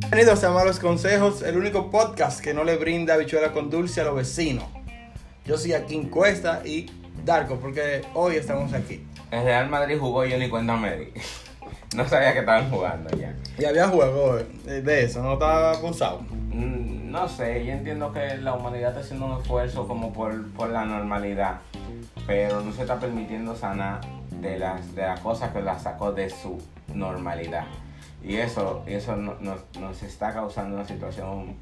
Bienvenidos a Malos Consejos, el único podcast que no le brinda bichuela con dulce a los vecinos. Yo soy aquí en Cuesta y Darko, porque hoy estamos aquí. El Real Madrid jugó y yo ni cuenta me. No sabía que estaban jugando ya. Y había juego eh, de eso, no estaba abusado. Mm, No sé, yo entiendo que la humanidad está haciendo un esfuerzo como por, por la normalidad, pero no se está permitiendo sanar de las, de las cosas que la sacó de su normalidad. Y eso, eso no- nos, nos está causando una situación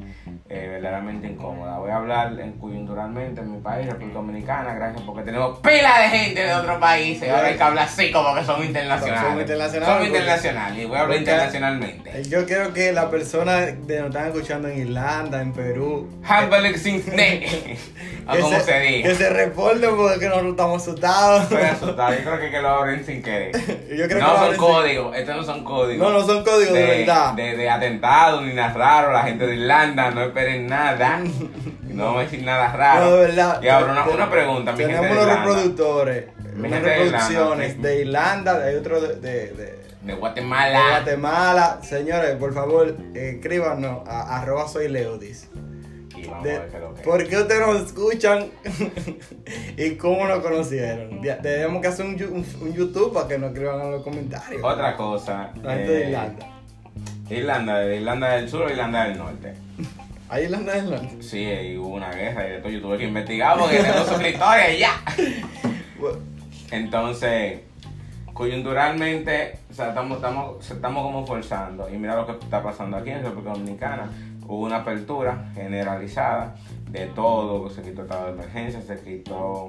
eh, verdaderamente incómoda. Voy a hablar en coyunturalmente en mi país, República Dominicana, gracias porque tenemos pila de gente de otros países. Ahora hay que hablar así como que son internacionales. Son internacionales, Son internacionales y voy a hablar internacionalmente. Eh, Yo quiero que las personas que nos están escuchando en Irlanda, en Perú, ne. O que como se que diga. se reporten porque nosotros estamos asustados. Estoy asustado. Yo creo que, que lo abren sin querer. Yo creo que no son sin- códigos. Estos no son códigos. No, no son códigos de, verdad. De, de atentado ni nada raro. La gente de Irlanda no esperen nada. No vamos a decir nada raro. No, de verdad. Y ahora una, una pregunta, mi gente Tenemos de unos reproductores, Mi unas gente de Irlanda, reproducciones de Irlanda, hay otro de, de, de- De de Guatemala. Guatemala. Señores, por favor, escríbanos a arroba soy Leodis. Y vamos De- a ver qué es lo que ¿Por qué ustedes nos escuchan y cómo nos conocieron? Debemos que hacer un, yu- un- un YouTube para que nos escriban en los comentarios. Otra cosa. La gente de eh, Irlanda. Irlanda, de Irlanda del Sur o Irlanda del Norte. ¿Hay Irlanda de Irlanda? Sí, y hubo una guerra y todo. Yo tuve que investigar porque tengo suscriptores y ya. Entonces, coyunturalmente, o sea, estamos, estamos, estamos como forzando. Y mira lo que está pasando aquí en República Dominicana. Hubo una apertura generalizada de todo. Se quitó el estado de emergencia, se quitó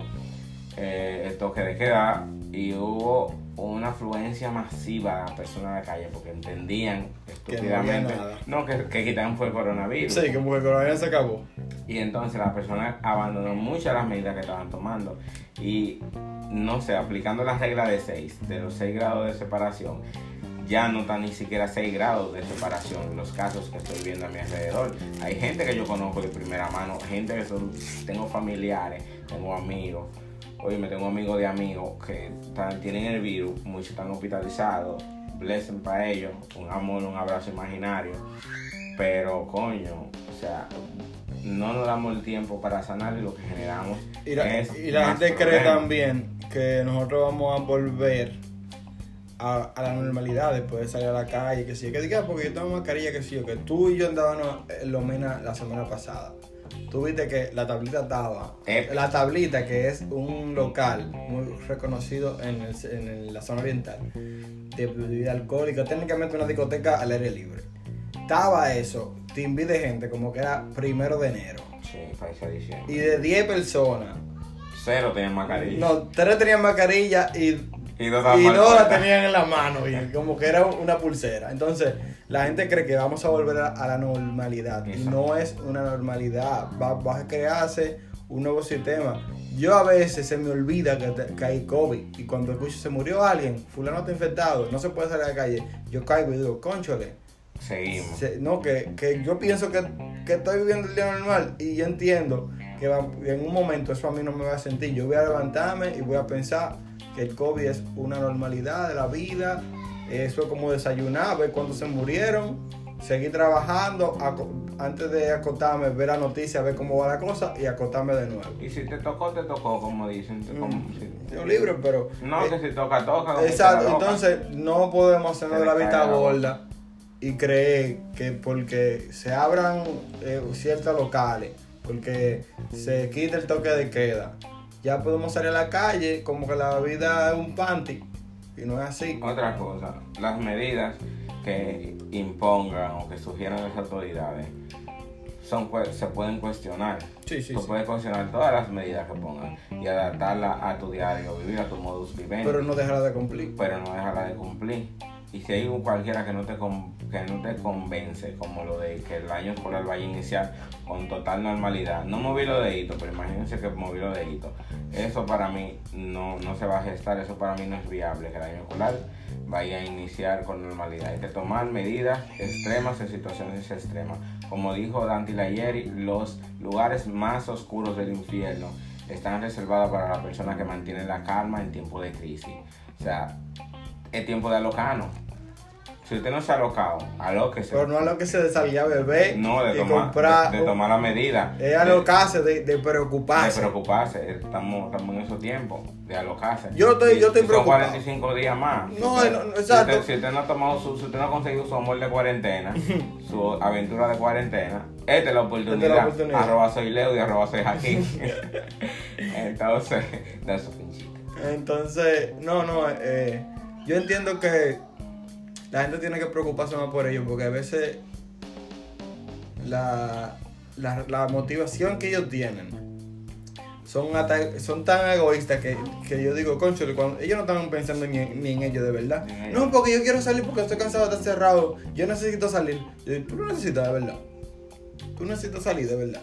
eh, el toque de queda y hubo una afluencia masiva de personas a la calle porque entendían Que no estúpidamente nada. no, que, que quitaron fue el coronavirus. sí, como el coronavirus se acabó. Y entonces las personas abandonaron muchas de las medidas que estaban tomando. Y no sé, aplicando la regla de 6, de los 6 grados de separación, ya no están ni siquiera 6 grados de separación en los casos que estoy viendo a mi alrededor. Hay gente que yo conozco de primera mano, gente que son, tengo familiares, tengo amigos. Oye, me tengo amigos de amigos que están- tienen el virus, muchos están hospitalizados. Blessing para ellos, un amor, un abrazo imaginario. Pero, coño, o sea, no nos damos el tiempo para sanar y lo que generamos Y la, es y la más gente cree también que nosotros vamos a volver a, a la normalidad de salir a la calle, que sí, que diga porque yo tengo mascarilla, que sí, que tú y yo andábamos en Lomena la semana pasada. Tú viste que la tablita estaba. Eh. La tablita, que es un local muy reconocido en, el- en el- la zona oriental de bebida alcohólica, técnicamente una discoteca al aire libre. Estaba eso, te invite gente como que era primero de enero. Sí. Y de 10 personas, Cero tienen mascarilla. no, tres tenían mascarilla y, Y dos la tenían en la mano, y como que era una pulsera. Entonces, la gente cree que vamos a volver a, a la normalidad. Y no es una normalidad. Va, va a crearse un nuevo sistema. Yo a veces se me olvida que, te- que hay COVID. Y cuando escucho se murió alguien, fulano está infectado, no se puede salir a la calle. Yo caigo y digo, conchole. Seguimos. Se- no, que, que yo pienso que, que estoy viviendo el día normal y yo entiendo que en un momento eso a mí no me va a sentir. Yo voy a levantarme y voy a pensar que el COVID es una normalidad de la vida. Eso es como desayunar, ver cuántos se murieron, seguir trabajando, antes de acostarme, ver la noticia, ver cómo va la cosa y acostarme de nuevo. Y si te tocó, te tocó, como dicen. te- como- Mm, si- Yo libre, pero... No, eh, que si toca, toca. Exacto, entonces no podemos hacernos de la vista gorda y creer que porque se abran eh, ciertos locales, porque se quita el toque de queda, ya podemos salir a la calle como que la vida es un panty y no es así. Otra cosa, las medidas que impongan o que sugieran las autoridades son, se pueden cuestionar. Sí, sí, Tú sí. puedes cuestionar todas las medidas que pongan y adaptarlas a tu diario vivir, a tu modus vivendi, Pero no dejará de cumplir. pero no dejarla de cumplir. Y si hay cualquiera que no te que no te convence, como lo de que el año escolar vaya a iniciar con total normalidad, no moví lo de hito, pero imagínense que moví lo de hito. Eso para mí no, no se va a gestar, eso para mí no es viable, que el año escolar vaya a iniciar con normalidad. Hay que tomar medidas extremas en situaciones extremas. Como dijo Dante Layeri, los lugares más oscuros del infierno están reservados para las personas que mantienen la calma en tiempo de crisis. O sea, es tiempo de alocano. Si usted no se ha alocado, alóquese. Pero no a lo que se de salir a beber No, de y tomar, comprar. de, de tomar la medida. Es De- alocarse, de, de de preocuparse. preocuparse. Estamos, estamos en esos tiempos de alocarse. Yo estoy- yo estoy preocupado. Son 45 días más. No, Si usted- no, si exacto. usted- Si usted, no ha tomado su, si usted no ha conseguido su amor de cuarentena, su aventura de cuarentena, esta es la oportunidad. Esta es la oportunidad. Arroba soy Leo y arroba soy Jaquín. Entonces, da su pinchita. Entonces, no, no, eh, yo entiendo que la gente tiene que preocuparse más por ellos porque a veces la, la, la motivación que ellos tienen son, son tan egoístas que, que yo digo, concho, ellos no están pensando ni en, ni en ellos de verdad. No, porque yo quiero salir porque estoy cansado de estar cerrado. Yo necesito salir. Yo digo, tú no necesitas de verdad. Tú necesitas salir de verdad.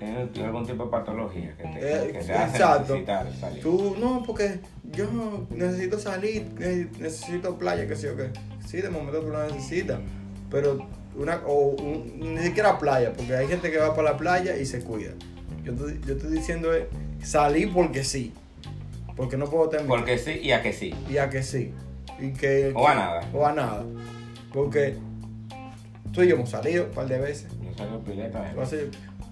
Tiene tiene algún tipo de patología que te, Eh, que te hace necesitar salir. Tú, no, porque yo necesito salir, ne- necesito playa, que sé yo qué. Sí, de momento tú lo necesitas. Pero una, o un- ni siquiera playa, porque hay gente que va para la playa y se cuida. Yo, te- yo estoy diciendo es salir porque sí. Porque no puedo terminar. Porque sí y a que sí. Y a que sí. Y que, O a nada. O a nada. Porque tú y yo hemos salido un par de veces. Yo salgo pileta.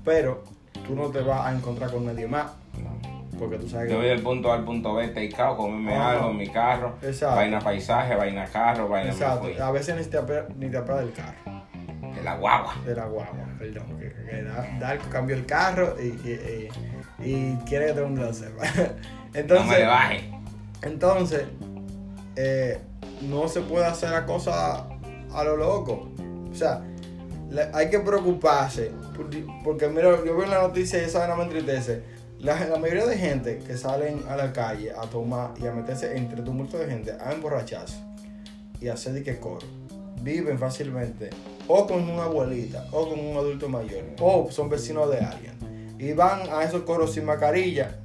Pero tú no te vas a encontrar con nadie más. No. Porque tú sabes Yo voy que. del punto A al punto B, takeout, comerme Ajá. algo en mi carro, Exacto. vaina paisaje, vaina carro, vaina Exacto. A veces ni te ni te del carro. de la guagua. De la guagua, perdón. Que, que da, da- cambió el carro y, y, y- y quiere que el mundo lo sepa. no me Entonces, le baje. entonces eh, no se puede hacer la cosa a lo loco. O sea, hay que preocuparse. Por- Porque mira, yo veo en la noticia y esa vaina me entristece. La, la mayoría de gente que salen a la calle a tomar y a meterse entre tumulto de gente a emborracharse y a hacer de que coro, viven fácilmente o con una abuelita o con un adulto mayor o son vecinos de alguien. Y van a esos coros sin mascarilla.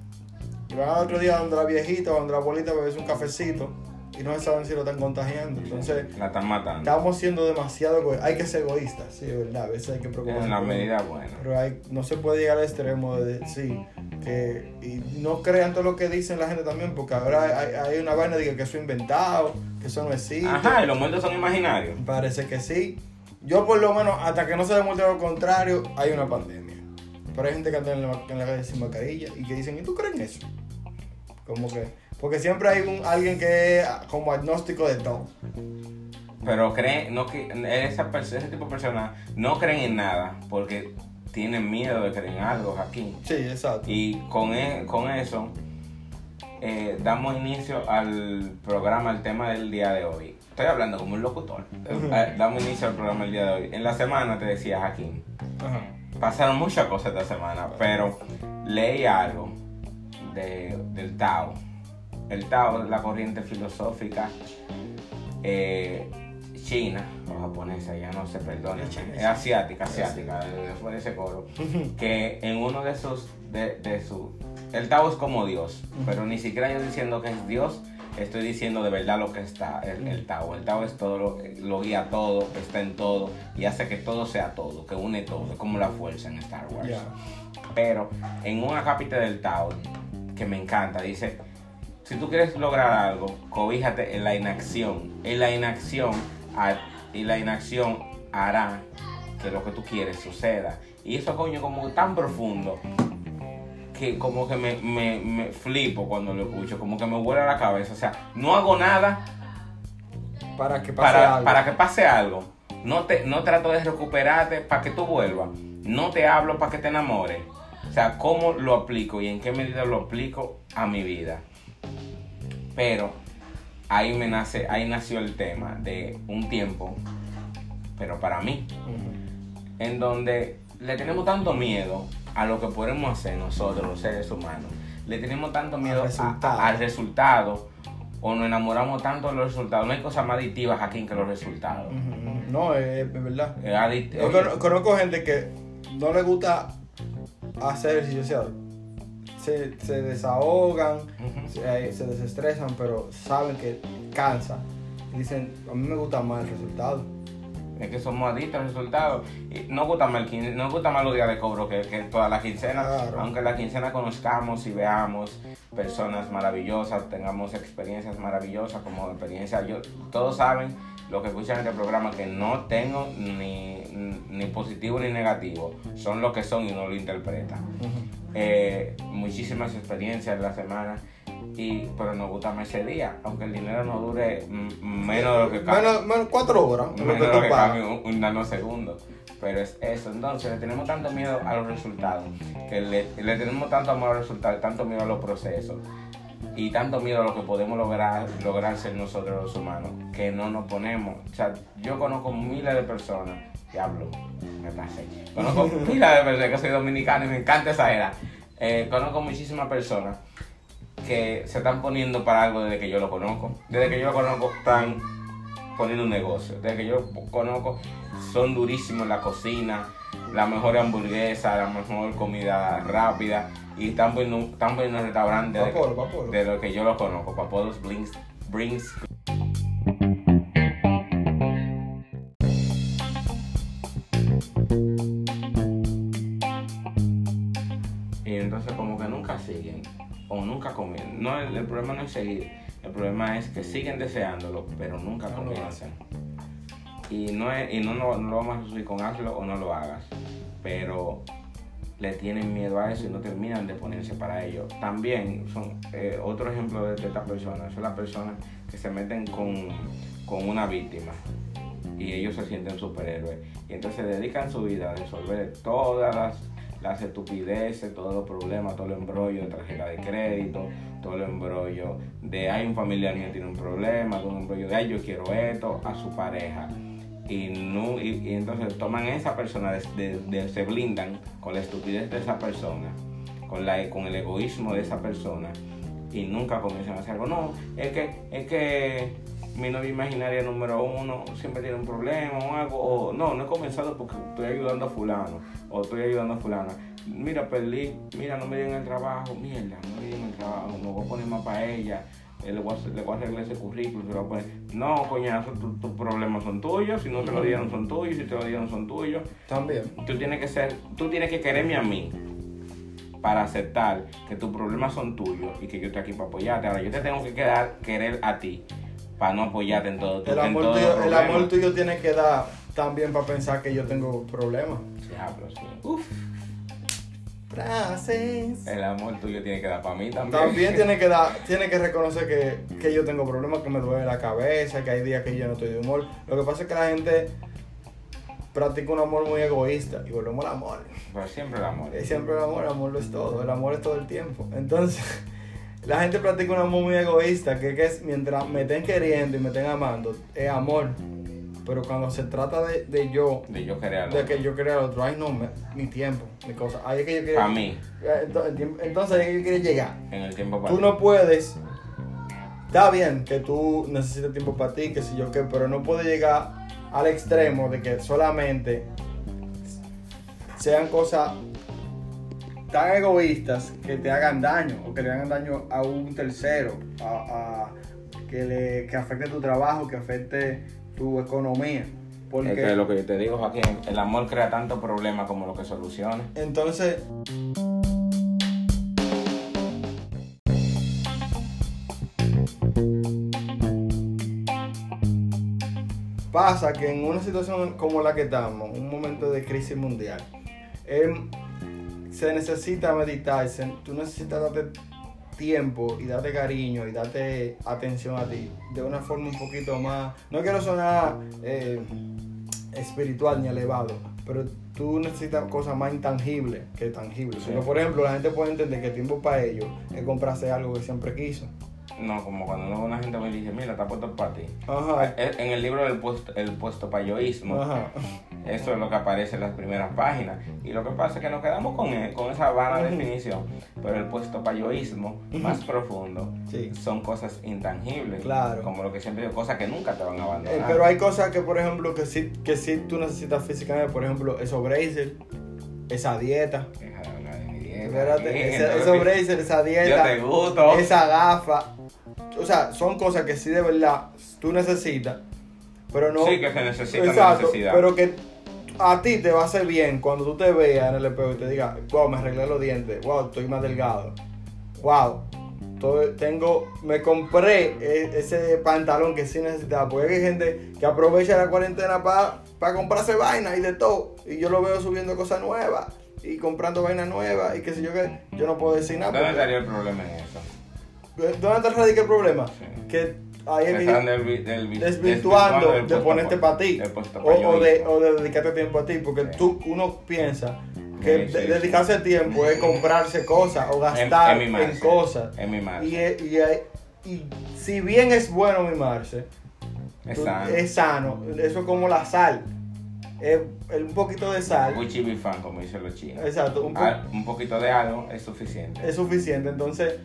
Y van al otro día donde la viejita o donde la abuelita a beberse un cafecito y no saben si lo están contagiando. Entonces, La están matando. estamos siendo demasiado egoístas. Hay que ser egoístas, sí, verdad. A veces hay que preocuparse. En la medida buena. Pero hay, no se puede llegar al extremo de decir que. Y no crean todo lo que dicen la gente también, porque ahora hay, hay una vaina de que eso es inventado, que eso no existe. Ajá, y los muertos son imaginarios. Parece que sí. Yo, por lo menos, hasta que no se demuestre lo contrario, hay una pandemia. Pero hay gente que anda en la, en la calle sin mascarilla y que dicen, ¿y tú crees en eso? Como que. Porque siempre hay un, alguien que es como agnóstico de todo. Pero creen, no esa ese tipo de personas no creen en nada porque tienen miedo de creer en algo aquí. Sí, exacto. Y con, e- con eso eh, damos inicio al programa, al tema del día de hoy. Estoy hablando como un locutor. Eh, damos inicio al programa del día de hoy. En la semana te decía Jaquín, pasaron muchas cosas esta semana, pero leí algo de, del Tao. El Tao es la corriente filosófica eh, china o japonesa, ya no se perdona, Es asiática, asiática, después de ese coro, que en uno de sus, de, de su, el Tao es como Dios, pero ni siquiera yo diciendo que es Dios, estoy diciendo de verdad lo que está el, el Tao. El Tao es todo, lo, lo guía todo, está en todo y hace que todo sea todo, que une todo, es como la fuerza en Star Wars. Pero en un acápite del Tao, que me encanta, dice, si tú quieres lograr algo, cobíjate en la inacción. En la inacción, y la inacción hará que lo que tú quieres suceda. Y eso, coño, como tan profundo, que como que me, me, me flipo cuando lo escucho, como que me vuela la cabeza. O sea, no hago nada Para que pase para, algo. para que pase algo. No, te, no trato de recuperarte para que tú vuelvas. No te hablo para que te enamores. O sea, cómo lo aplico y en qué medida lo aplico a mi vida. Pero ahí me nace, ahí nació el tema de un tiempo, pero para mí, en donde le tenemos tanto miedo a lo que podemos hacer nosotros, los seres humanos. Le tenemos tanto miedo a- resultado. a- al resultado o nos enamoramos tanto de los resultados. No hay cosas más adictivas aquí que los resultados. No, es, es verdad. Es Yo cono- conozco gente que no le gusta hacer ejercicio, se, se desahogan, Ujú. se, se desestresan, pero saben que cansa. Y dicen, a mí me gusta más el resultado. Es que somos adictos al resultado. Y no gusta más, el no gusta más los días de cobro que, que toda la quincena. Claro. Aunque la quincena conozcamos y veamos personas maravillosas, tengamos experiencias maravillosas como experiencia. Yo, todos saben, los que escuchan este programa, que no tengo ni, ni positivo ni negativo. Son lo que son y no lo interpretan. Eh, muchísimas experiencias en la semana. Y, pero nos gusta más ese día, aunque el dinero no dure menos de lo que cabe Menos, menos cuatro horas. Menos que lo que pagas. cabe un, un nanosegundo. Pero es eso, entonces le tenemos tanto miedo a los resultados, que le, le tenemos tanto amor a los resultados, tanto miedo a los procesos y tanto miedo a lo que podemos lograr, lograr ser nosotros los humanos, que no nos ponemos. O sea, yo conozco miles de personas, diablo, me pasé. Conozco miles de personas, que soy dominicano y me encanta esa era. Eh, conozco muchísimas personas que se están poniendo para algo desde que yo lo conozco. Desde que yo lo conozco están poniendo un negocio. Desde que yo conozco son durísimos en la cocina, la mejor hamburguesa, la mejor comida rápida. Y están poniendo, están poniendo un restaurante de, Papolo, papolo. de lo que yo lo conozco. Papolos Brings, brings Y entonces como que nunca siguen o nunca comienzan. No, el, el problema no es seguir, el problema es que siguen deseándolo, pero nunca No comienzan. Y no, es, y no, no, no lo vamos a subir con hazlo o no lo hagas, pero le tienen miedo a eso y no terminan de ponerse para ello. También son eh, otro ejemplo de, estas personas, son las personas que se meten con, con una víctima y ellos se sienten superhéroes. Y entonces dedican su vida a resolver todas las, las estupideces, todos los problemas, todo el embrollo de tarjeta de crédito, todo el embrollo de hay un familiar mío tiene un problema, todo el embrollo de ay yo quiero esto a su pareja. Y, no, y, y entonces toman esa persona, se blindan con la estupidez de esa persona, con, la, con el egoísmo de esa persona y nunca comienzan a hacer algo. No, es que, es que mi novia imaginaria número uno siempre tiene un problema o algo. O no, no he comenzado porque estoy ayudando a fulano o estoy ayudando a fulana. Mira, perdí, mira, no me dieron el trabajo, mierda, no me dieron el trabajo, me voy a poner más para ella. Le voy, a, le voy a arreglar ese currículum, se lo voy a poner. No, coñazo, tu- tus problemas son tuyos, si no te lo dieron son tuyos, si te lo dieron son tuyos También. tú tienes que ser, tú tienes que quererme a mí para aceptar que tus problemas son tuyos y que yo estoy aquí para apoyarte. Ahora yo te tengo que quedar, querer a ti para no apoyarte en todo tu El amor, todo tuyo, el amor tuyo tiene que dar también para pensar que yo tengo problemas. Diablo, sí. Uf, Frases. el amor tuyo tiene que dar para mí también. También tiene que dar, tiene que reconocer que, que yo tengo problemas, que me duele la cabeza, que hay días que yo no estoy de humor. Lo que pasa es que la gente practica un amor muy egoísta y volvemos al amor. Pero siempre el amor. Es siempre el amor, el amor lo es todo, el amor es todo el tiempo. Entonces, la gente practica un amor muy egoísta, que, que es mientras me estén queriendo y me estén amando, es amor. Pero cuando se trata de, de yo, De yo querer de que yo quiera al otro, ay no, me- mi tiempo, mi cosa, ahí es que yo quiero. Para mí, Entonces, entonces ahí es que yo quiero llegar. en el tiempo para Tú no puedes. Está bien que tú necesites tiempo para ti, que si yo qué, pero no puedes llegar al extremo de que solamente sean cosas tan egoístas que te hagan daño o que le hagan daño a un tercero, a, a- que, le, que afecte tu trabajo, que afecte tu economía. Porque Es que lo que yo te digo, Joaquín, el amor crea tanto problema como lo que soluciona. entonces pasa que en una situación como la que estamos, un momento de crisis mundial, em, se necesita meditarse, tú necesitas darte tiempo y darte cariño y darte atención a ti de una forma un poquito más, no quiero sonar eh, espiritual ni elevado, pero tú necesitas cosas más intangibles que tangibles. Sí. Por ejemplo, la gente puede entender que tiempo para ellos es comprarse algo que siempre quiso. No, como cuando uno- una gente me dice, mira, está puesto para ti. Ajá. En el libro del puesto, el puesto payoísmo, Ajá. Eso es lo que aparece en las primeras páginas. Y lo que pasa es que nos quedamos con, e- con esa vana definición. Pero el puesto payoísmo más profundo Sí. son cosas intangibles. Claro. Como lo que siempre digo, cosas que nunca te van a abandonar. Eh, pero hay cosas que, por ejemplo, que sí, que sí tú necesitas físicamente. Por ejemplo, esos braces, esa dieta. Espérate, ese- esos braces, esa Yo dieta. te gusto. esa gafa. O sea, son cosas que sí de verdad tú necesitas. pero no. Sí, que se Exacto, necesidad. pero que a ti te va a hacer bien cuando tú te veas en el espejo y te digas, wow, me arreglé los dientes, wow, estoy más delgado, wow, tengo, me compré e- ese pantalón que sí necesitaba, porque hay gente que aprovecha la cuarentena para comprarse vaina y de todo, y yo lo veo subiendo cosas nuevas y comprando vainas nuevas y qué sé yo qué, yo no puedo decir nada. ¿Dónde porque- estaría el problema en eso? ¿Dónde está radica el problema? Sí. Que ahí es desvirtuando de ponerte pa- para ti o, de, o de dedicarte tiempo a ti porque Sí. tú uno piensa que Sí, dedicarse tiempo es comprarse cosas o gastar En- en en, mimarse. cosas En mimarse. y, y, es- y si bien es bueno mimarse Es tú- sano. es sano eso es como la sal el- un poquito de sal Muy chibifán, como dicen los chinos. exacto un, po- Ah, un poquito de algo es suficiente. es suficiente entonces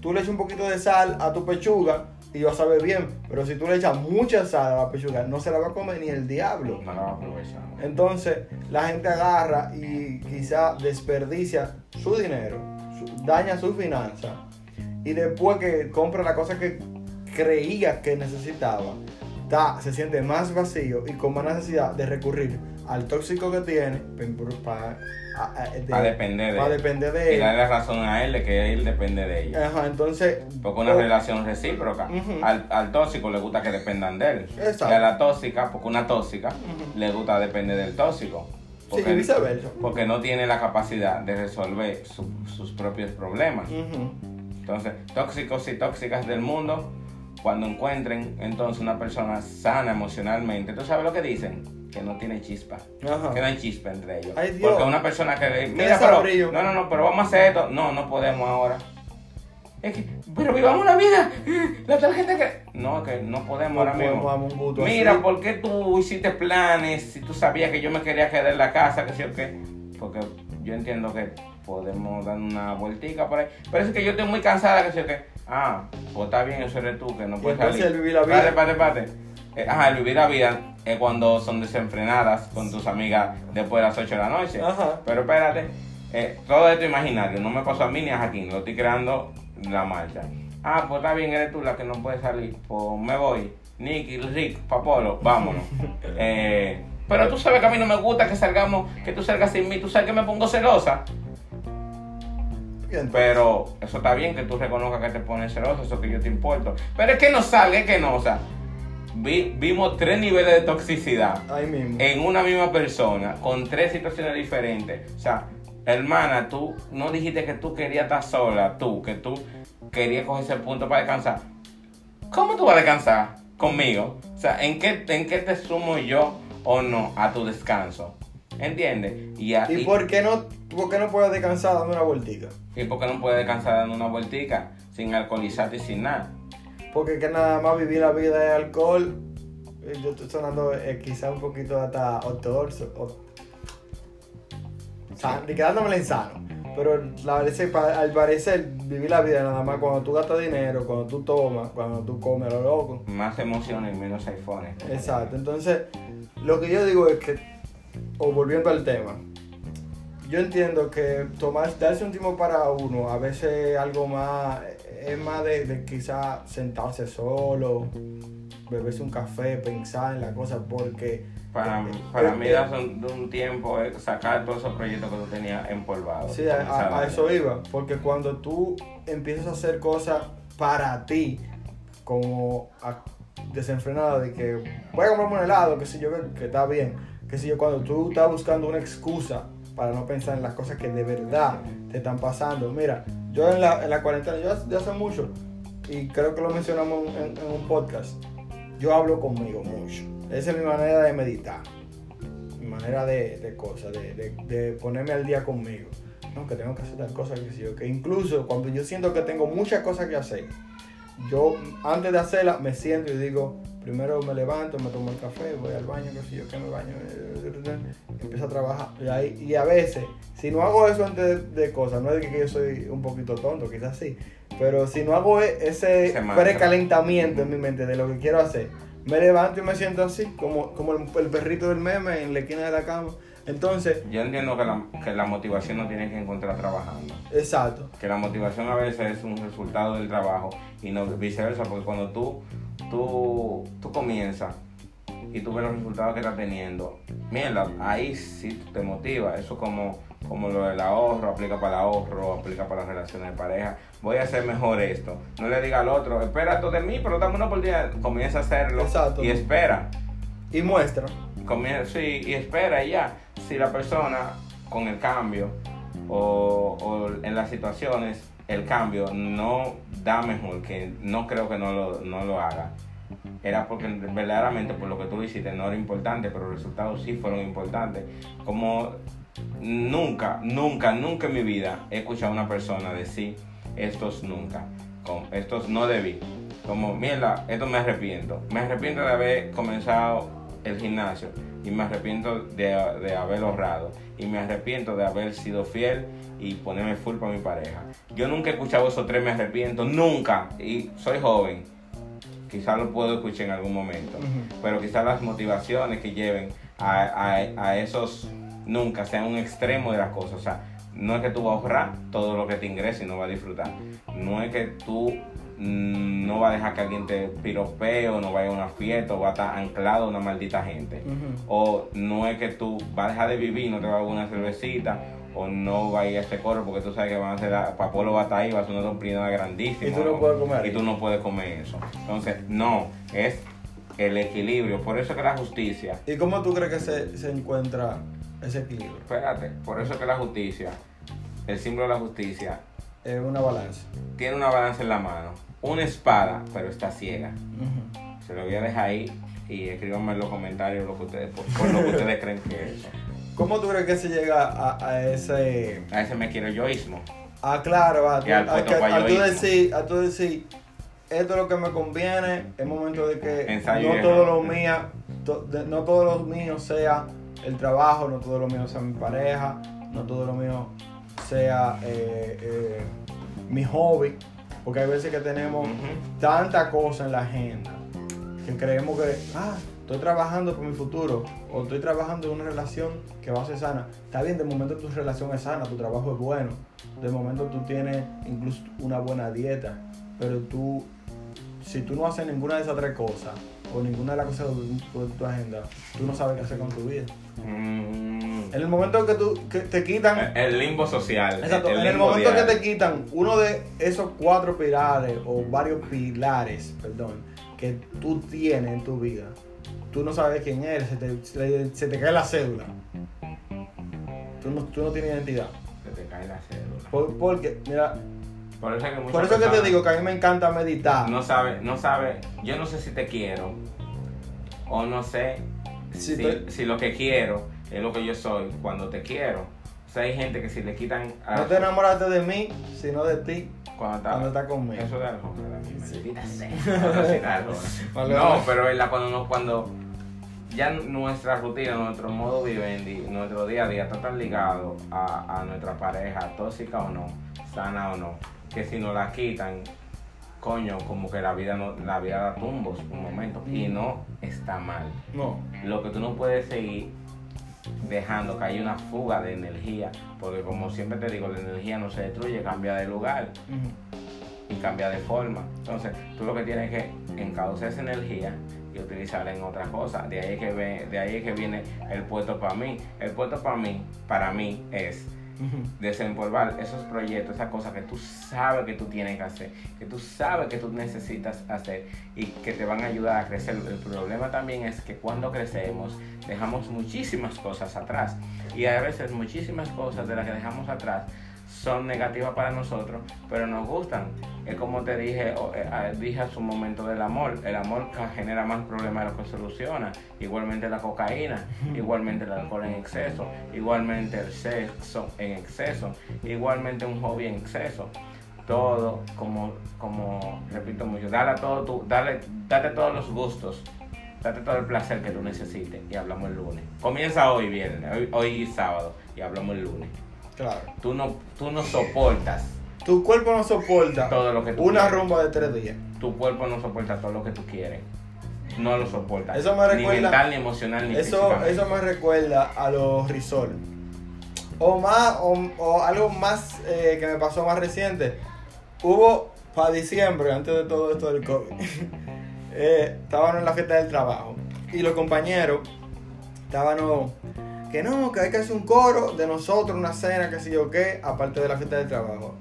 tú le echas un poquito de sal a tu pechuga y vas a ver bien pero si tú le echas mucha sal a la pechuga no se la va a comer ni el diablo No la va a aprovechar. Entonces la gente agarra y quizá desperdicia su dinero, su- daña su finanza y después que compra la cosa que creía que necesitaba, da, se siente más vacío y con más necesidad de recurrir al tóxico que tiene para Para depender de él. depender de Y darle razón a él de que él depende de ella. Ajá, entonces Porque una o- relación recíproca. Al, al tóxico le gusta que dependan de él. Exacto. Y a la tóxica, porque una tóxica le gusta depender del tóxico. Porque, viceversa. porque no tiene la capacidad de resolver su- sus propios problemas. Entonces, tóxicos y tóxicas del mundo, cuando encuentren entonces una persona sana emocionalmente, ¿tú sabes lo que dicen? Que no tiene chispa. Ajá. Que no hay chispa entre ellos. Ay. Porque una persona que le mira, pero, no, no, no, pero vamos a hacer esto. No, no podemos ahora. Es que, pero vivamos una vida. La tarjeta que. No, que no podemos No ahora podemos mismo. un Mira, así. ¿por qué tú hiciste planes si tú sabías que yo me quería quedar en la casa? Que sí o qué. Porque yo entiendo que podemos dar una vueltica por ahí. Pero es que yo estoy muy cansada, que o qué. Ah, pues está bien, eso eres tú, que no puedes salir. el vivir la vida. Espérate, espérate, espérate. Eh, ajá, el vivir la vida es cuando son desenfrenadas con tus amigas después de las 8 de la noche. Ajá. Pero espérate, eh, todo esto imaginario, no me pasó a mí ni a Jaquín, lo estoy creando la marcha. Ah, pues está bien, eres tú la que no puede salir. Pues me voy. Nicky, Rick, Papolo, vámonos. Eh, pero tú sabes que a mí no me gusta que salgamos, que tú salgas sin mí, tú sabes que me pongo celosa. Pero eso está bien que tú reconozcas que te pones celoso, eso que yo te importo. Pero es que no salga, es que no, o sea, vi- vimos tres niveles de toxicidad ahí mismo. en una misma persona, con tres situaciones diferentes. O sea, hermana, tú no dijiste que tú querías estar sola, tú, que tú querías coger ese punto para descansar. ¿Cómo tú vas a descansar conmigo? O sea, ¿en qué, en qué te sumo yo o no a tu descanso? ¿Entiendes? Y, ¿Y por qué no, por qué no puedes descansar dando una vueltica? ¿Y por qué no puedes descansar dando una vueltica sin alcoholizarte y sin nada? Porque que nada más vivir la vida de alcohol. eh, Yo estoy sonando eh, quizá un poquito hasta ortodoxo. o- san- y quedándomela insano. Pero la al parecer, vivir la vida nada más cuando tú gastas dinero, cuando tú tomas, cuando tú comes lo loco. Más emociones y menos iPhones. Exacto. Entonces, lo que yo digo es que, o volviendo al tema, yo entiendo que tomar, darse un tiempo para uno, a veces algo más, es más de, de quizá sentarse solo, beberse un café, pensar en la cosa, porque... Para, eh, para eh, mí, eh, darse un, un tiempo es sacar todos esos proyectos que tú tenías empolvados. Sí, a, eso iba, porque cuando tú empiezas a hacer cosas para ti, como desenfrenada de que voy a comprarme un helado, que sé yo, que, que está bien, que sé yo, cuando tú estás buscando una excusa para no pensar en las cosas que de verdad te están pasando. Mira, yo en la, en la cuarentena, yo hace, hace mucho, y creo que lo mencionamos en, un podcast, yo hablo conmigo mucho. Esa es mi manera de meditar mi manera de, de cosas, de, de- ponerme al día conmigo. No, que tengo que hacer tal cosa, que sí, yo, que incluso cuando yo siento que tengo muchas cosas que hacer, yo antes de hacerla me siento y digo, primero me levanto, me tomo el café, voy al baño, que sí, yo, que me baño, empiezo a trabajar. Y, ahí- y a veces, si no hago eso antes de, de cosas, no es que yo soy un poquito tonto, quizás sí, pero si no hago e- ese precalentamiento en mi mente de lo que quiero hacer, me levanto y me siento así, como, como el, el perrito del meme en la esquina de la cama. Entonces, Yo entiendo que la, que la motivación no tienes que encontrar trabajando. exacto. Que la motivación a veces es un resultado del trabajo y no viceversa, porque cuando tú, tú, tú comienzas y tú ves los resultados que está teniendo, mierda, ahí sí te motiva. Eso como, como lo del ahorro, aplica para el ahorro, aplica para las relaciones de pareja. Voy a hacer mejor esto. No le diga al otro, espera todo de mí, pero dame una oportunidad. Comienza a hacerlo Exacto. y espera. Y muestra. Comienza, sí, y espera y ya. Si la persona con el cambio o, o en las situaciones el cambio no da mejor, que no creo que no lo, no lo haga, era porque verdaderamente por lo que tú hiciste no era importante, pero los resultados sí fueron importantes. Como nunca, nunca, nunca en mi vida he escuchado a una persona decir estos nunca, con estos no debí. Como, mierda, esto me arrepiento. Me arrepiento de haber comenzado el gimnasio y me arrepiento de, de haber ahorrado y me arrepiento de haber sido fiel y ponerme full para mi pareja. Yo nunca he escuchado esos tres me arrepiento, nunca. Y soy joven. Quizás lo puedo escuchar en algún momento. Pero quizás las motivaciones que lleven a, a- a esos nunca sean un extremo de las cosas. O sea, no es que tú vas a ahorrar todo lo que te ingrese y no vas a disfrutar. No es que tú mm, no vas a dejar que alguien te piropee o no vaya a una fiesta o vas a estar anclado a una maldita gente. O no es que tú vas a dejar de vivir y no te vas a beber una cervecita. O no vas a ir a este coro porque tú sabes que van a hacer. la- Papolo va a estar ahí, va a ser una doctrina grandísima. Y tú no puedes comer. Y tú no puedes comer eso. Entonces, no, es el equilibrio. Por eso que la justicia. ¿Y cómo tú crees que se, se encuentra ese equilibrio? Espérate, por eso que la justicia, el símbolo de la justicia, Es una balanza. tiene una balanza en la mano. Una espada, pero está ciega. Se lo voy a dejar ahí y escríbanme en los comentarios lo que ustedes, por, por lo que ustedes creen que es. ¿Cómo tú crees que se llega a, a ese... A ese me quiero yoísmo. Ah, claro, a, al a, a tú decir, a tú decir, esto es lo que me conviene, es momento de que Ensayo no todo lo mío, to- de- no todo lo mío sea el trabajo, no todo lo mío sea mi pareja, no todo lo mío sea eh, eh, mi hobby, porque hay veces que tenemos tanta cosa en la agenda que creemos que, ah, estoy trabajando por mi futuro o estoy trabajando en una relación que va a ser sana. Está bien, de momento tu relación es sana, tu trabajo es bueno, de momento tú tienes incluso una buena dieta, pero tú, si tú no haces ninguna de esas tres cosas o ninguna de las cosas de tu, agenda, tú no sabes qué hacer con tu vida. Mm. En el momento que tú que te quitan El limbo social. Exacto, el en el momento que te quitan uno de esos cuatro pilares o varios pilares, perdón, que tú tienes en tu vida, tú no sabes quién eres, se te, se, te cae la cédula. Tú no, tú no tienes identidad. Se te cae la cédula. Por- porque, mira, Por eso, es que por eso que te digo que a mí me encanta meditar. No sabe, no sabe. Yo no sé si te quiero. O no sé Si si, te- si lo que quiero es lo que yo soy cuando te quiero. O sea, hay gente que si le quitan. a- No te enamoraste de mí, sino de ti cuando está, cuando estás conmigo. Eso de Arjona, la misma. Sí. No, pero es la cuando, no- cuando ya nuestra rutina, nuestro modo vivendi, nuestro día a día está tan ligado a, a nuestra pareja, tóxica o no, sana o no, que si nos la quitan, coño, como que la vida no, la vida da tumbos un momento y no está mal. No. Lo que tú no puedes seguir dejando que haya una fuga de energía, porque como siempre te digo, la energía no se destruye, cambia de lugar y cambia de forma. Entonces, tú lo que tienes que encauzar esa energía y utilizarla en otras cosas. De ahí es que ve- de ahí es que viene el puesto para mí. El puesto para mí, para mí es. Desempolvar esos proyectos, esas cosas que tú sabes que tú tienes que hacer, que tú sabes que tú necesitas hacer y que te van a ayudar a crecer. El problema también es que cuando crecemos dejamos muchísimas cosas atrás y a veces muchísimas cosas de las que dejamos atrás son negativas para nosotros, pero nos gustan. Es como te dije, eh, dije hace un momento del amor. El amor genera más problemas de lo que soluciona. Igualmente la cocaína, igualmente el alcohol en exceso, igualmente el sexo en exceso, igualmente un hobby en exceso. Todo, como, como repito mucho, dale a todo tu, dale, date todos los gustos, date todo el placer que tú necesites y hablamos el lunes. Comienza hoy viernes, hoy, hoy sábado y hablamos el lunes. Claro. Tú no, tú no soportas, Tu cuerpo no soporta Todo lo que tú una quieres. rumba de tres días. tu cuerpo no soporta todo lo que tú quieres. No lo soporta. Eso me Ni recuerda- mental, ni emocional, ni Eso, eso me recuerda a los resorts. O más, o, o algo más eh, que me pasó más reciente. Hubo para diciembre, antes de todo esto del COVID, eh, estábamos en la fiesta del trabajo. y los compañeros estaban no, que no, que hay que hacer un coro de nosotros, una cena, que sé yo qué, aparte de la fiesta del trabajo.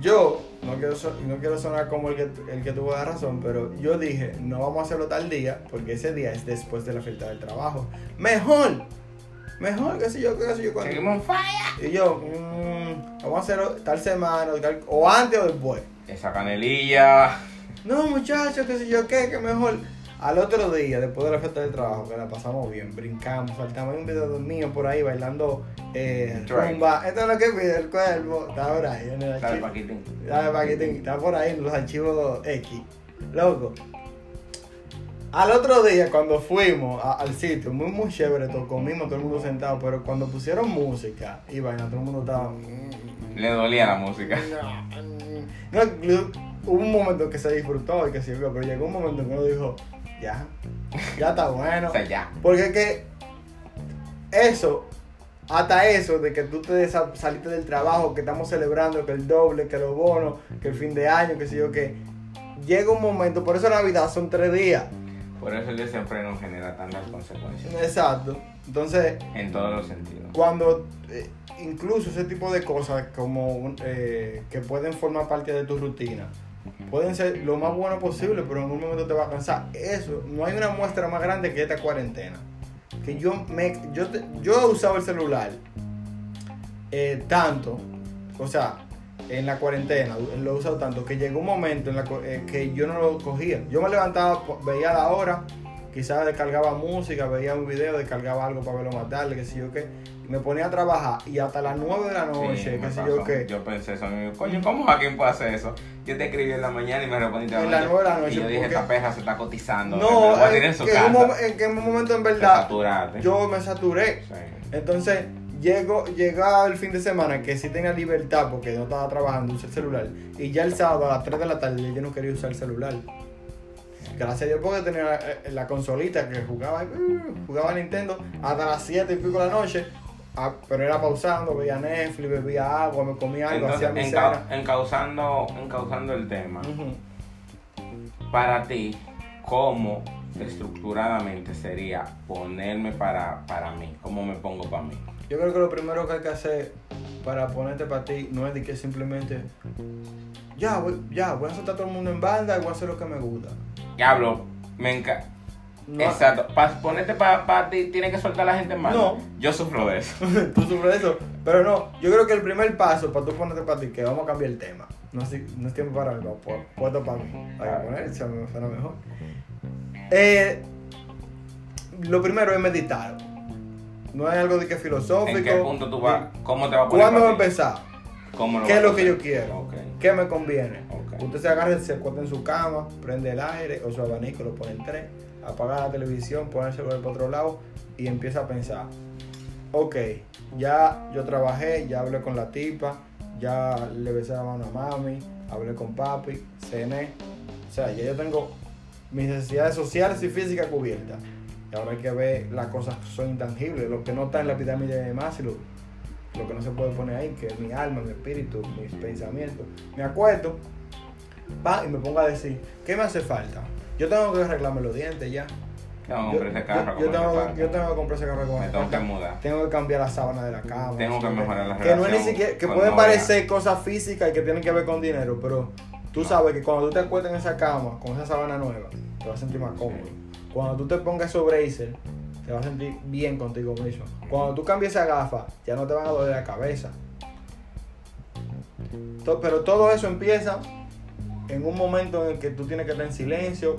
Yo, no quiero, so- no quiero sonar como el que, el que tuvo la razón, pero yo dije, no vamos a hacerlo tal día, porque ese día es después de la fiesta del trabajo. Mejor, mejor, qué sé yo, qué sé yo, cuándo. Seguimos en falla. Y yo, mm, vamos a hacerlo tal semana, o, tal- o antes o después. Esa canelilla. No, muchachos, qué sé yo qué, que mejor. Al otro día, después de la fiesta del trabajo, que la pasamos bien, brincamos, saltamos un video mío por ahí bailando eh, rumba. Esto es lo que pide el cuerpo. Está por ahí en el Dale, archivo. Paquitín. Dale, paquitín. Está por ahí en los archivos X. Loco. Al otro día, cuando fuimos a- al sitio, muy, muy chévere, todo, comimos todo el mundo sentado, pero cuando pusieron música y vaina, todo el mundo estaba. Le dolía la música. No, incluso hubo un momento que se disfrutó y que sirvió, pero llegó un momento que uno dijo, ya, ya está bueno. O sea, ya. Porque es que eso, hasta eso, de que tú te saliste del trabajo, que estamos celebrando, que el doble, que los bonos, que el fin de año, que sé yo, que llega un momento, por eso Navidad son tres días. Por eso el desenfreno genera tantas consecuencias. Exacto. Entonces, En todos los sentidos. cuando eh, incluso ese tipo de cosas como eh, que pueden formar parte de tu rutina pueden ser lo más bueno posible pero en un momento te va a cansar. Eso no hay una muestra más grande que esta cuarentena. Que yo me yo te- yo he usado el celular eh, tanto o sea en la cuarentena lo he usado tanto que llegó un momento en la eh, que yo no lo cogía. Yo me levantaba veía la hora quizás descargaba música, veía un video, descargaba algo para verlo más tarde, qué sé yo qué. Me ponía a trabajar y hasta las 9 de la noche, Sí, qué sé yo qué. Yo pensé eso mismo. Coño, ¿cómo Joaquín puede hacer eso? Yo te escribí en la mañana y me respondiste En la nueve de la noche, Y yo dije, esta perra se está cotizando. No, a en su que en casa. que momento en verdad yo me saturé. Sí. Entonces, llego, llegaba el fin de semana que sí tenía libertad porque no estaba trabajando, usé el celular. Y ya el sábado a las 3 de la tarde yo no quería usar el celular. Gracias a Dios porque tenía eh, la consolita que jugaba, uh, jugaba Nintendo hasta las 7 y pico de la noche. Ah, pero era pausando, veía Netflix, bebía agua, me comía algo, hacía mi enca- cena. encauzando, encauzando el tema, para ti, ¿cómo estructuradamente sería ponerme para, para mí? ¿Cómo me pongo para mí? Yo creo que lo primero que hay que hacer para ponerte para ti no es de que simplemente ya voy, ya voy a soltar a todo el mundo en banda y voy a hacer lo que me gusta. Diablo, me encanta. No, Exacto. Para ponerte para ti, tiene que soltar a la gente en mano. No. Yo sufro de eso. tú sufres de eso. Pero no, yo creo que el primer paso para tú ponerte para ti, que vamos a cambiar el tema. No es, no es tiempo para algo, pu- puesto para mí. Hay que poner, se me suena mejor. Eh, lo primero es meditar. No es algo de que filosófico. ¿En qué punto tú vas? ¿Cómo te vas a poner? ¿Cuándo va a empezar? ¿Cómo ¿Qué es lo que yo quiero? ¿Qué me conviene? Usted se agarra, se acuesta en su cama, prende el aire o su abanico, lo pone en tres, apaga la televisión, pone el otro lado y empieza a pensar. Ok, ya yo trabajé, ya hablé con la tipa, ya le besé la mano a mami, hablé con papi, cené. O sea, ya yo tengo mis necesidades sociales y físicas cubiertas. Y ahora hay que ver las cosas que son intangibles, lo que no está en la pirámide de Maslow, lo que no se puede poner ahí, que es mi alma, mi espíritu, mis pensamientos. Me acuerdo, pa, y me pongo a decir, ¿qué me hace falta? Yo tengo que arreglarme los dientes ya. Tengo Yo, que comprar ese carro. yo- yo tengo, falta. yo tengo que comprar ese carro como Me tengo que mudar. Tengo que cambiar la sábana de la cama. Tengo que mejorar la Que no es ni relación siquiera, que pueden parecer cosas físicas y que tienen que ver con dinero, pero tú sabes que cuando tú te acuestas en esa cama con esa sábana nueva, te vas a sentir más cómodo. Cuando tú te pongas esos bracer, te vas a sentir bien contigo mismo. Cuando tú cambies esa gafa, ya no te van a doler la cabeza. Pero todo eso empieza en un momento en el que tú tienes que estar en silencio,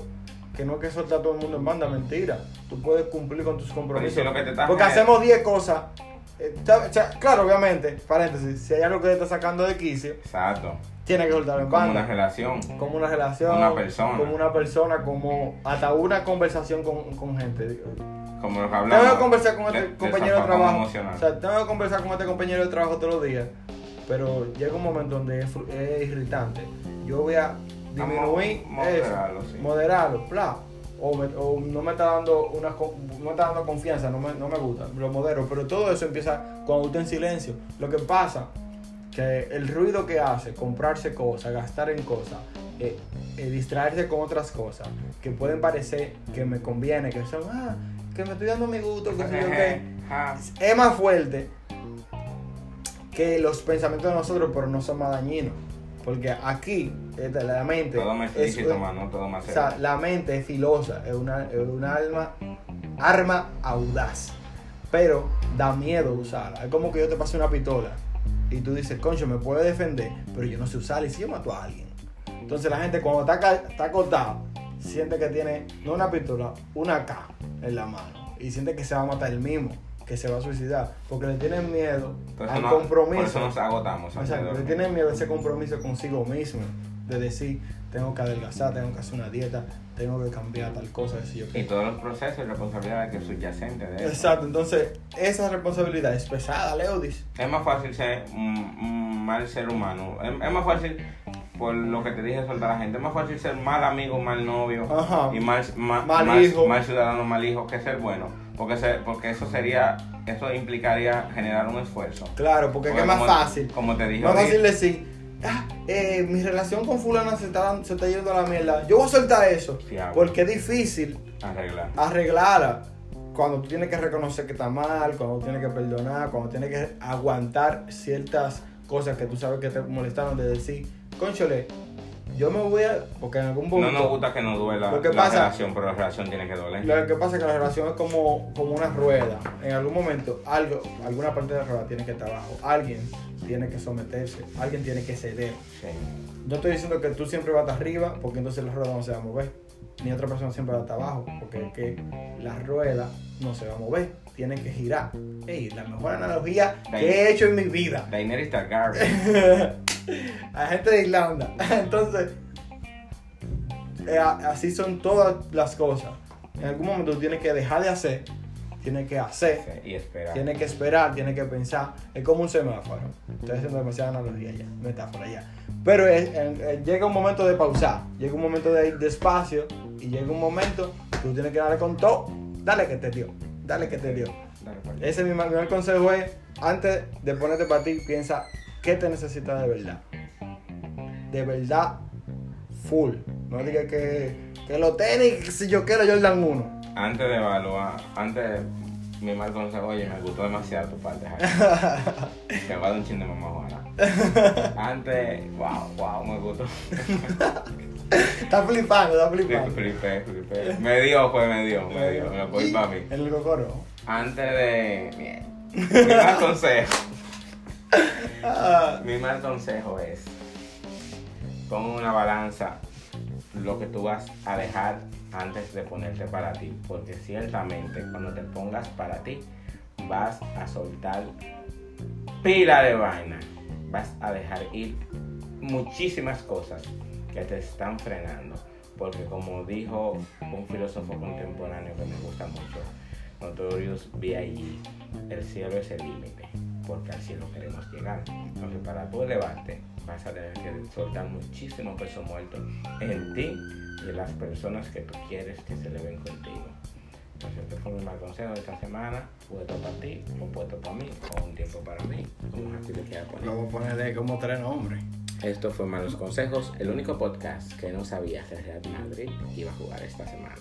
que no es que soltar a todo el mundo en banda, mentira. Tú puedes cumplir con tus compromisos. si lo que te está Porque hacemos 10 cosas. eh, ta- o sea, claro, obviamente, paréntesis, si hay algo que te está sacando de quicio, Exacto. tienes que soltarlo en Como una banda. relación. Como una relación, Una persona. como una persona, como hasta una conversación con, con gente. Como lo que hablamos. Tengo que conversar con este de- compañero de trabajo. emocional. O sea, tengo que conversar con este compañero de trabajo todos los días. Pero llega un momento donde es, es irritante. Yo voy a disminuir a moderarlo, eso, sí. moderarlo, bla. O, me- o no me está dando una no me está dando confianza, no me, no me gusta, lo modero. Pero todo eso empieza cuando usted en silencio. Lo que pasa que el ruido que hace, comprarse cosas, gastar en cosas, eh, eh, distraerse con otras cosas que pueden parecer que me conviene, que son, ah, que me estoy dando mi gusto, que sé yo qué, es más fuerte que los pensamientos de nosotros, pero no son más dañinos. Porque aquí, la mente. Todo me es- mano, todo más o sea, la mente es filosa, es una, es una alma, arma audaz. Pero da miedo usarla. Es como que yo te pase una pistola y tú dices, concho, me puede defender, pero yo no sé usarla. ¿Y si yo mato a alguien? Entonces la gente cuando está, está acostado, siente que tiene, no una pistola, una K en la mano. Y siente que se va a matar el mismo, que se va a suicidar. Porque le tienen miedo eso al no- compromiso. Por eso nos agotamos. Exacto, le tienen miedo a ese compromiso consigo mismo. De decir, tengo que adelgazar, tengo que hacer una dieta, tengo que cambiar tal cosa, yo Y todos los procesos y responsabilidades que subyacentes de eso. Exacto, entonces esa responsabilidad es pesada, Leodis. Es más fácil ser un mal ser humano. Es, es más fácil, por lo que te dije, soltar a la gente. Es más fácil ser mal amigo, mal novio Ajá. y mal, ma- Mal mal- hijo. mal ciudadano, mal hijo que ser bueno. Porque, se- porque eso sería, eso implicaría generar un esfuerzo. Claro, porque Porque es más fácil. Como te dije Más ahorita, fácil decir, ah, eh, mi relación con fulana se está, se está yendo a la mierda. Yo voy a soltar eso. Sí. Porque es difícil arreglar. arreglarla cuando tú tienes que reconocer que está mal, cuando tienes que perdonar, cuando tienes que aguantar ciertas cosas que tú sabes que te molestaron de decir, conchole, yo me voy a. Porque en algún punto. No nos gusta que nos duela Lo que la pasa- relación, pero la relación tiene que doler. Lo que pasa es que la relación es como, como una rueda. En algún momento, algo, alguna parte de la rueda tiene que estar abajo. Alguien tiene que someterse. Alguien tiene que ceder. Sí. No estoy diciendo que tú siempre vas arriba, porque entonces la rueda no se va a mover. Ni otra persona siempre va a estar abajo, porque es que la rueda no se va a mover. Tiene que girar. Ey, la mejor analogía que he hecho en mi vida. Daenerys Targaryen. a gente de Irlanda. Entonces, eh, así son todas las cosas. En algún momento tú tienes que dejar de hacer, tienes que hacer, y espera. tienes que esperar, tienes que pensar. Es como un semáforo. Estoy haciendo demasiada analogía ya, metáfora ya. Pero es- en- llega un momento de pausar, llega un momento de ir despacio y llega un momento tú tienes que darle con todo. Dale que te dio, dale que te dio. Dale, pues. Ese es mi primer consejo es, antes de ponerte para ti, piensa qué te necesitas de verdad. De verdad, full. No digas que, que los tenis, si yo quiero Jordan 1. Antes de evaluar, antes mi mal consejo, oye, me gustó demasiado tu parte. Te voy a dar un chin de mamá Juana. Antes, wow, wow, me gustó. Está flipando, está flipando. Flipé, flipé. Me dio, pues me dio, me dio. Me lo cogí para mí. El cocoro. Antes de. Bien. Mi mal consejo. Ah, Mi mal consejo es. Pon una balanza lo que tú vas a dejar antes de ponerte para ti. Porque ciertamente cuando te pongas para ti, vas a soltar pila de vaina. Vas a dejar ir muchísimas cosas que te están frenando. Porque como dijo un filósofo contemporáneo que me gusta mucho, Notorious B.I.G., el cielo es el límite, porque al cielo queremos llegar. Entonces para tú elevarte, vas a tener que soltar muchísimo peso muerto en ti y en las personas que tú quieres que se eleven contigo. Entonces este fue mi mal consejo de esta semana, puesto para ti, o puesto para mí, o un tiempo para mí, como así le quiera poner. lo voy a poner de como tres nombres. Esto fue Malos Consejos, el único podcast que no sabía que Real Madrid iba a jugar esta semana.